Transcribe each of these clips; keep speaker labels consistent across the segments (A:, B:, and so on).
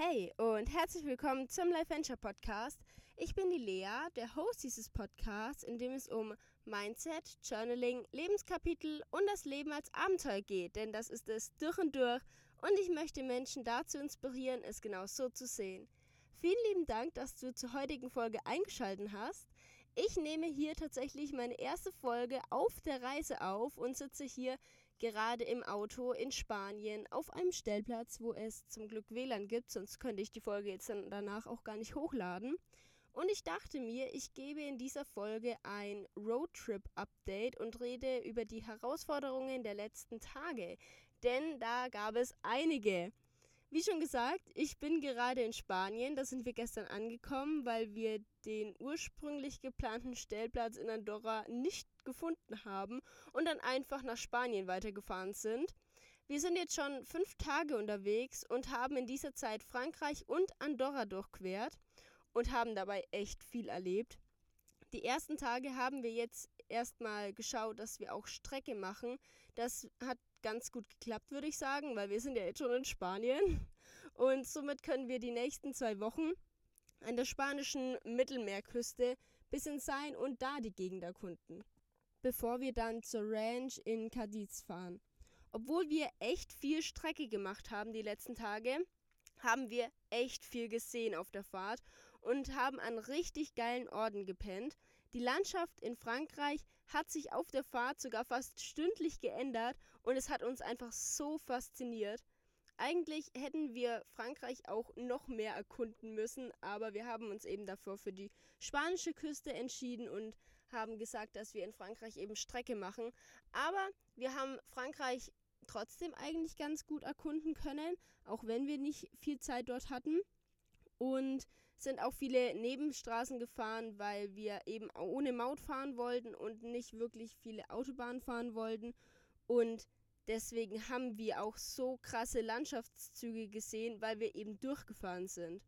A: Hey und herzlich willkommen zum Life Venture Podcast. Ich bin die Lea, der Host dieses Podcasts, in dem es um Mindset, Journaling, Lebenskapitel und das Leben als Abenteuer geht, denn das ist es durch und durch und ich möchte Menschen dazu inspirieren, es genau so zu sehen. Vielen lieben Dank, dass du zur heutigen Folge eingeschaltet hast. Ich nehme hier tatsächlich meine erste Folge auf der Reise auf und sitze hier gerade im Auto in Spanien auf einem Stellplatz, wo es zum Glück WLAN gibt, sonst könnte ich die Folge jetzt dann danach auch gar nicht hochladen. Und ich dachte mir, ich gebe in dieser Folge ein Roadtrip-Update und rede über die Herausforderungen der letzten Tage. Denn da gab es einige. Wie schon gesagt, ich bin gerade in Spanien. Da sind wir gestern angekommen, weil wir den ursprünglich geplanten Stellplatz in Andorra nicht gefunden haben und dann einfach nach Spanien weitergefahren sind. Wir sind jetzt schon fünf Tage unterwegs und haben in dieser Zeit Frankreich und Andorra durchquert und haben dabei echt viel erlebt. Die ersten Tage haben wir jetzt erstmal geschaut, dass wir auch Strecke machen. Das hat ganz gut geklappt, würde ich sagen, weil wir sind ja jetzt schon in Spanien. Und somit können wir die nächsten zwei Wochen an der spanischen Mittelmeerküste bisschen sein und da die Gegend erkunden. Bevor wir dann zur Ranch in Cadiz fahren. Obwohl wir echt viel Strecke gemacht haben die letzten Tage, haben wir echt viel gesehen auf der Fahrt und haben an richtig geilen Orten gepennt. Die Landschaft in Frankreich hat sich auf der Fahrt sogar fast stündlich geändert und es hat uns einfach so fasziniert. Eigentlich hätten wir Frankreich auch noch mehr erkunden müssen, aber wir haben uns eben dafür für die spanische Küste entschieden und haben gesagt, dass wir in Frankreich eben Strecke machen. Aber wir haben Frankreich trotzdem eigentlich ganz gut erkunden können, auch wenn wir nicht viel Zeit dort hatten. Und sind auch viele Nebenstraßen gefahren, weil wir eben ohne Maut fahren wollten und nicht wirklich viele Autobahnen fahren wollten. Und deswegen haben wir auch so krasse Landschaftszüge gesehen, weil wir eben durchgefahren sind.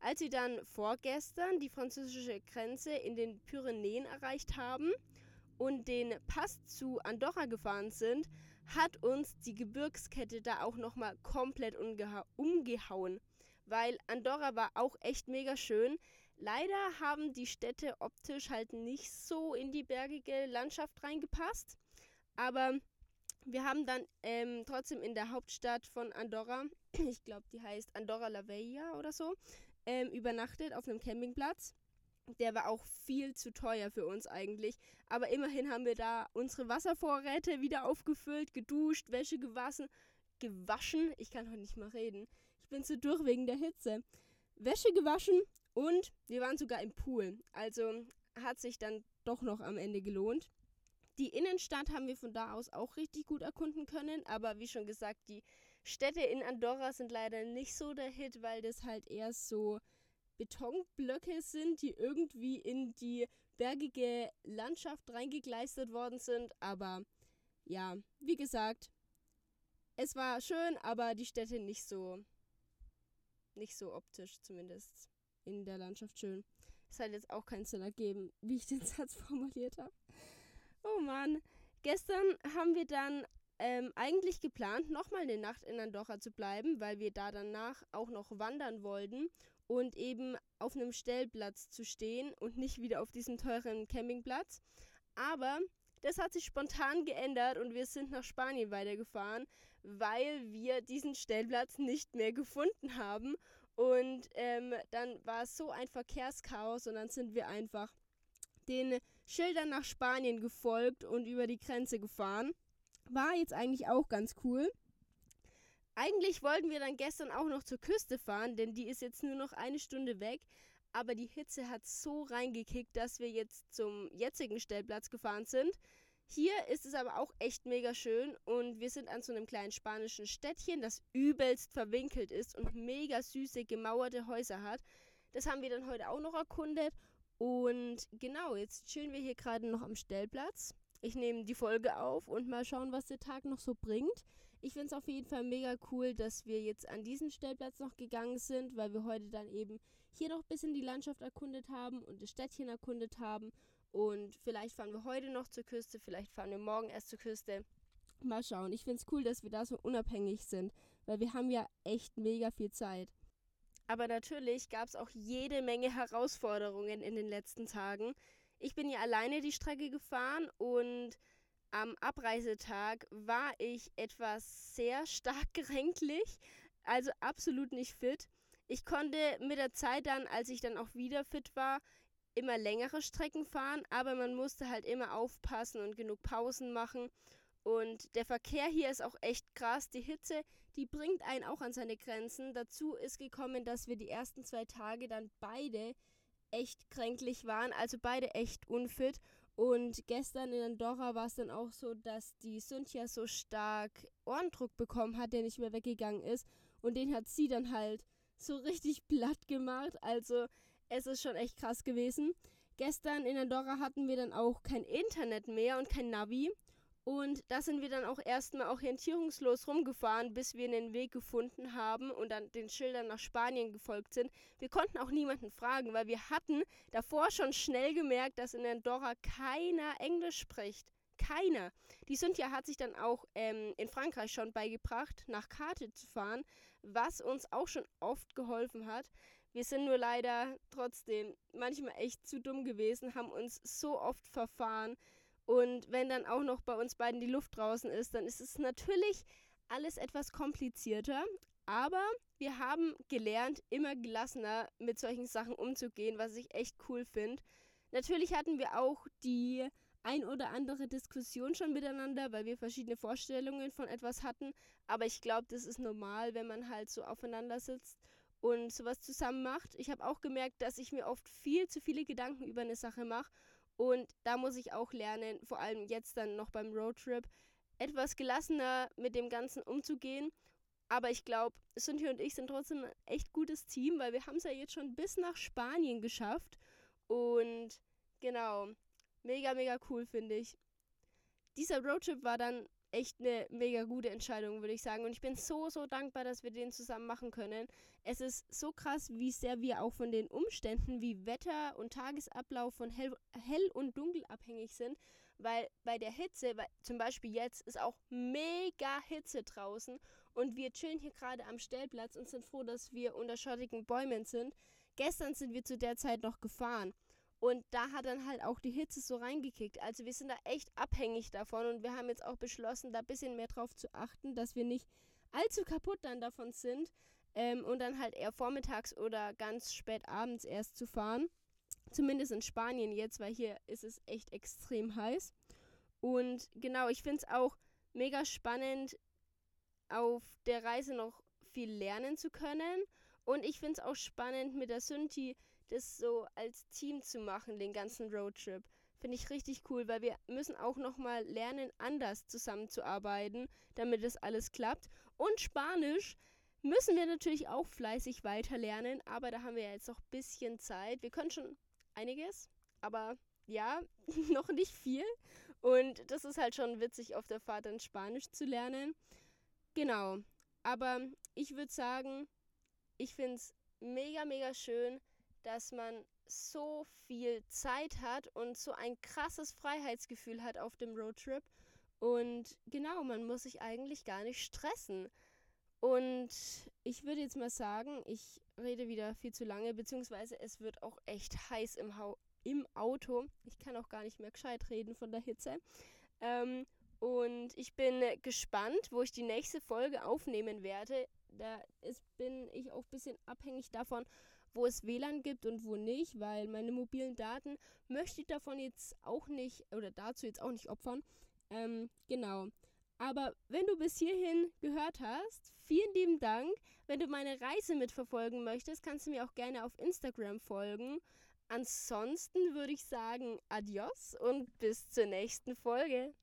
A: Als wir dann vorgestern die französische Grenze in den Pyrenäen erreicht haben und den Pass zu Andorra gefahren sind, hat uns die Gebirgskette da auch nochmal komplett umgehauen. Weil Andorra war auch echt mega schön. Leider haben die Städte optisch halt nicht so in die bergige Landschaft reingepasst. Aber wir haben dann ähm, trotzdem in der Hauptstadt von Andorra, ich glaube, die heißt Andorra la Vella oder so, ähm, übernachtet auf einem Campingplatz. Der war auch viel zu teuer für uns eigentlich. Aber immerhin haben wir da unsere Wasservorräte wieder aufgefüllt, geduscht, Wäsche gewaschen. Gewaschen? Ich kann heute nicht mal reden. Ich bin zu durch wegen der Hitze. Wäsche gewaschen und wir waren sogar im Pool. Also hat sich dann doch noch am Ende gelohnt. Die Innenstadt haben wir von da aus auch richtig gut erkunden können, aber wie schon gesagt, die Städte in Andorra sind leider nicht so der Hit, weil das halt eher so Betonblöcke sind, die irgendwie in die bergige Landschaft reingekleistert worden sind. Aber ja, wie gesagt, es war schön, aber die Städte nicht so, nicht so optisch zumindest in der Landschaft schön. Es hat jetzt auch keinen Sinn ergeben, wie ich den Satz formuliert habe. Oh Mann. Gestern haben wir dann ähm, eigentlich geplant, nochmal eine Nacht in Andorra zu bleiben, weil wir da danach auch noch wandern wollten und eben auf einem Stellplatz zu stehen und nicht wieder auf diesem teuren Campingplatz. Aber das hat sich spontan geändert und wir sind nach Spanien weitergefahren, weil wir diesen Stellplatz nicht mehr gefunden haben. Und ähm, dann war es so ein Verkehrschaos und dann sind wir einfach den Schildern nach Spanien gefolgt und über die Grenze gefahren. War jetzt eigentlich auch ganz cool. Eigentlich wollten wir dann gestern auch noch zur Küste fahren, denn die ist jetzt nur noch eine Stunde weg. Aber die Hitze hat so reingekickt, dass wir jetzt zum jetzigen Stellplatz gefahren sind. Hier ist es aber auch echt mega schön und wir sind an so einem kleinen spanischen Städtchen, das übelst verwinkelt ist und mega süße gemauerte Häuser hat. Das haben wir dann heute auch noch erkundet und genau, jetzt chillen wir hier gerade noch am Stellplatz. Ich nehme die Folge auf und mal schauen, was der Tag noch so bringt. Ich finde es auf jeden Fall mega cool, dass wir jetzt an diesen Stellplatz noch gegangen sind, weil wir heute dann eben hier noch ein bisschen die Landschaft erkundet haben und das Städtchen erkundet haben. Und vielleicht fahren wir heute noch zur Küste, vielleicht fahren wir morgen erst zur Küste. Mal schauen. Ich finde es cool, dass wir da so unabhängig sind, weil wir haben ja echt mega viel Zeit. Aber natürlich gab es auch jede Menge Herausforderungen in den letzten Tagen. Ich bin ja alleine die Strecke gefahren und am Abreisetag war ich etwas sehr stark geränklich, also absolut nicht fit. Ich konnte mit der Zeit dann, als ich dann auch wieder fit war, immer längere Strecken fahren, aber man musste halt immer aufpassen und genug Pausen machen. Und der Verkehr hier ist auch echt krass. Die Hitze, die bringt einen auch an seine Grenzen. Dazu ist gekommen, dass wir die ersten zwei Tage dann beide echt kränklich waren, also beide echt unfit. Und gestern in Andorra war es dann auch so, dass die Cynthia so stark Ohrendruck bekommen hat, der nicht mehr weggegangen ist. Und den hat sie dann halt so richtig platt gemacht. Also es ist schon echt krass gewesen. Gestern in Andorra hatten wir dann auch kein Internet mehr und kein Navi. Und da sind wir dann auch erstmal orientierungslos rumgefahren, bis wir einen Weg gefunden haben und dann den Schildern nach Spanien gefolgt sind. Wir konnten auch niemanden fragen, weil wir hatten davor schon schnell gemerkt, dass in Andorra keiner Englisch spricht. Keiner. Die Cynthia hat sich dann auch ähm, in Frankreich schon beigebracht, nach Karte zu fahren, was uns auch schon oft geholfen hat. Wir sind nur leider trotzdem manchmal echt zu dumm gewesen, haben uns so oft verfahren und wenn dann auch noch bei uns beiden die Luft draußen ist, dann ist es natürlich alles etwas komplizierter. Aber wir haben gelernt, immer gelassener mit solchen Sachen umzugehen, was ich echt cool finde. Natürlich hatten wir auch die ein oder andere Diskussion schon miteinander, weil wir verschiedene Vorstellungen von etwas hatten. Aber ich glaube, das ist normal, wenn man halt so aufeinander sitzt und sowas zusammen macht. Ich habe auch gemerkt, dass ich mir oft viel zu viele Gedanken über eine Sache mache und da muss ich auch lernen, vor allem jetzt dann noch beim Roadtrip, etwas gelassener mit dem Ganzen umzugehen. Aber ich glaube, Cynthia und ich sind trotzdem ein echt gutes Team, weil wir haben es ja jetzt schon bis nach Spanien geschafft. Und genau, mega, mega cool finde ich. Dieser Roadtrip war dann echt eine mega gute Entscheidung, würde ich sagen. Und ich bin so, so dankbar, dass wir den zusammen machen können. Es ist so krass, wie sehr wir auch von den Umständen wie Wetter und Tagesablauf von hell, hell und dunkel abhängig sind. Weil bei der Hitze, weil zum Beispiel jetzt ist auch mega Hitze draußen und wir chillen hier gerade am Stellplatz und sind froh, dass wir unter schattigen Bäumen sind. Gestern sind wir zu der Zeit noch gefahren. Und da hat dann halt auch die Hitze so reingekickt. Also wir sind da echt abhängig davon und wir haben jetzt auch beschlossen, da ein bisschen mehr drauf zu achten, dass wir nicht allzu kaputt dann davon sind ähm, und dann halt eher vormittags oder ganz spät abends erst zu fahren. Zumindest in Spanien jetzt, weil hier ist es echt extrem heiß. Und genau, ich finde es auch mega spannend, auf der Reise noch viel lernen zu können. Und ich finde es auch spannend mit der Synthi das so als Team zu machen, den ganzen Roadtrip. Finde ich richtig cool, weil wir müssen auch nochmal lernen, anders zusammenzuarbeiten, damit das alles klappt. Und Spanisch müssen wir natürlich auch fleißig weiter lernen, aber da haben wir jetzt noch ein bisschen Zeit. Wir können schon einiges, aber ja, noch nicht viel. Und das ist halt schon witzig, auf der Fahrt dann Spanisch zu lernen. Genau. Aber ich würde sagen, ich finde es mega, mega schön, dass man so viel Zeit hat und so ein krasses Freiheitsgefühl hat auf dem Roadtrip. Und genau, man muss sich eigentlich gar nicht stressen. Und ich würde jetzt mal sagen, ich rede wieder viel zu lange, beziehungsweise es wird auch echt heiß im, ha im Auto. Ich kann auch gar nicht mehr gescheit reden von der Hitze. Ähm, und ich bin gespannt, wo ich die nächste Folge aufnehmen werde. Da ist, bin ich auch ein bisschen abhängig davon, wo es WLAN gibt und wo nicht, weil meine mobilen Daten möchte ich davon jetzt auch nicht oder dazu jetzt auch nicht opfern. Ähm, genau. Aber wenn du bis hierhin gehört hast, vielen lieben Dank. Wenn du meine Reise mitverfolgen möchtest, kannst du mir auch gerne auf Instagram folgen. Ansonsten würde ich sagen, adios und bis zur nächsten Folge.